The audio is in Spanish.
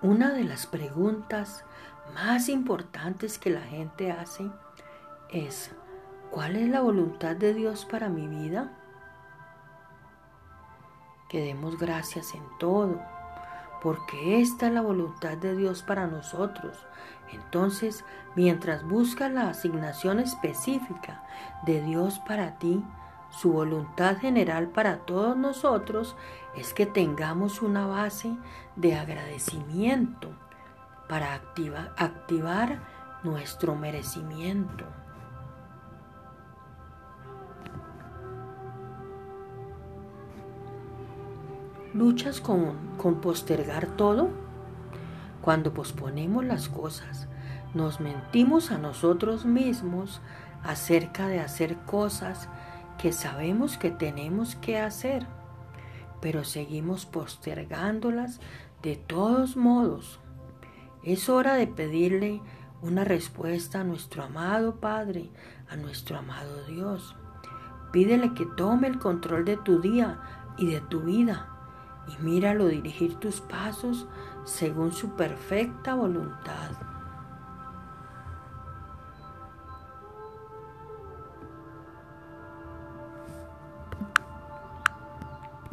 Una de las preguntas más importantes que la gente hace es, ¿cuál es la voluntad de Dios para mi vida? Que demos gracias en todo, porque esta es la voluntad de Dios para nosotros. Entonces, mientras buscas la asignación específica de Dios para ti, su voluntad general para todos nosotros es que tengamos una base de agradecimiento para activar nuestro merecimiento. ¿Luchas con, postergar todo? Cuando posponemos las cosas, nos mentimos a nosotros mismos acerca de hacer cosas que sabemos que tenemos que hacer, pero seguimos postergándolas de todos modos. Es hora de pedirle una respuesta a nuestro amado Padre, a nuestro amado Dios. Pídele que tome el control de tu día y de tu vida y míralo dirigir tus pasos según su perfecta voluntad.